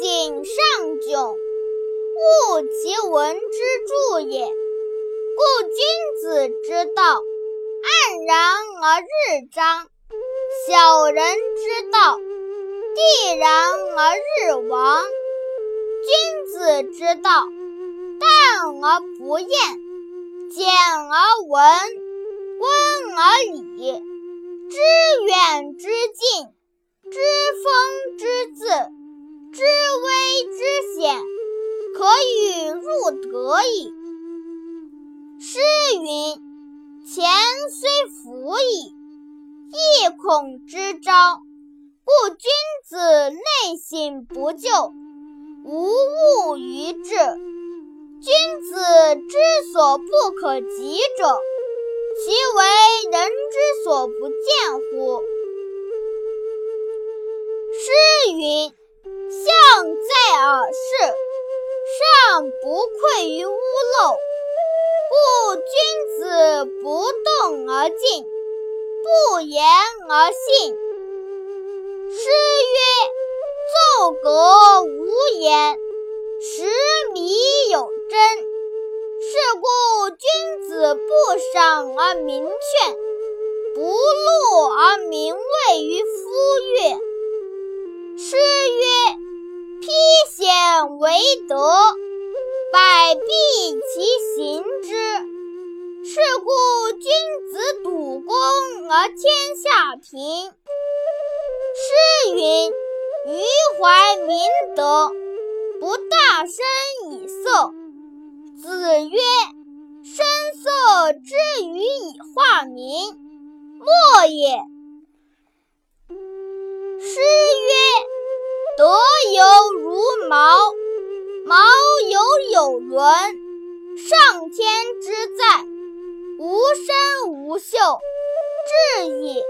井上窘，勿其文之助也。故君子之道，安然而日章；小人之道，地然而日亡。君子之道，淡而不厌，简而文，温而理，知远之近，矣。诗云：“钱虽福矣，亦恐之招。”故君子内省不疚，无物于志。君子之所不可及者，其为人之所不见于屋漏。”故君子不动而静，不言而信。诗曰：“奏革无言，时弥有真。”是故君子不赏而明劝，不怒而民位于夫乐。诗曰：“披险为德，百弊其行之。”是故君子笃恭而天下平。诗云：“余怀明德，不大声以色。”子曰：“声色之语以化民，莫也。”诗曰：“德有秀，至矣。”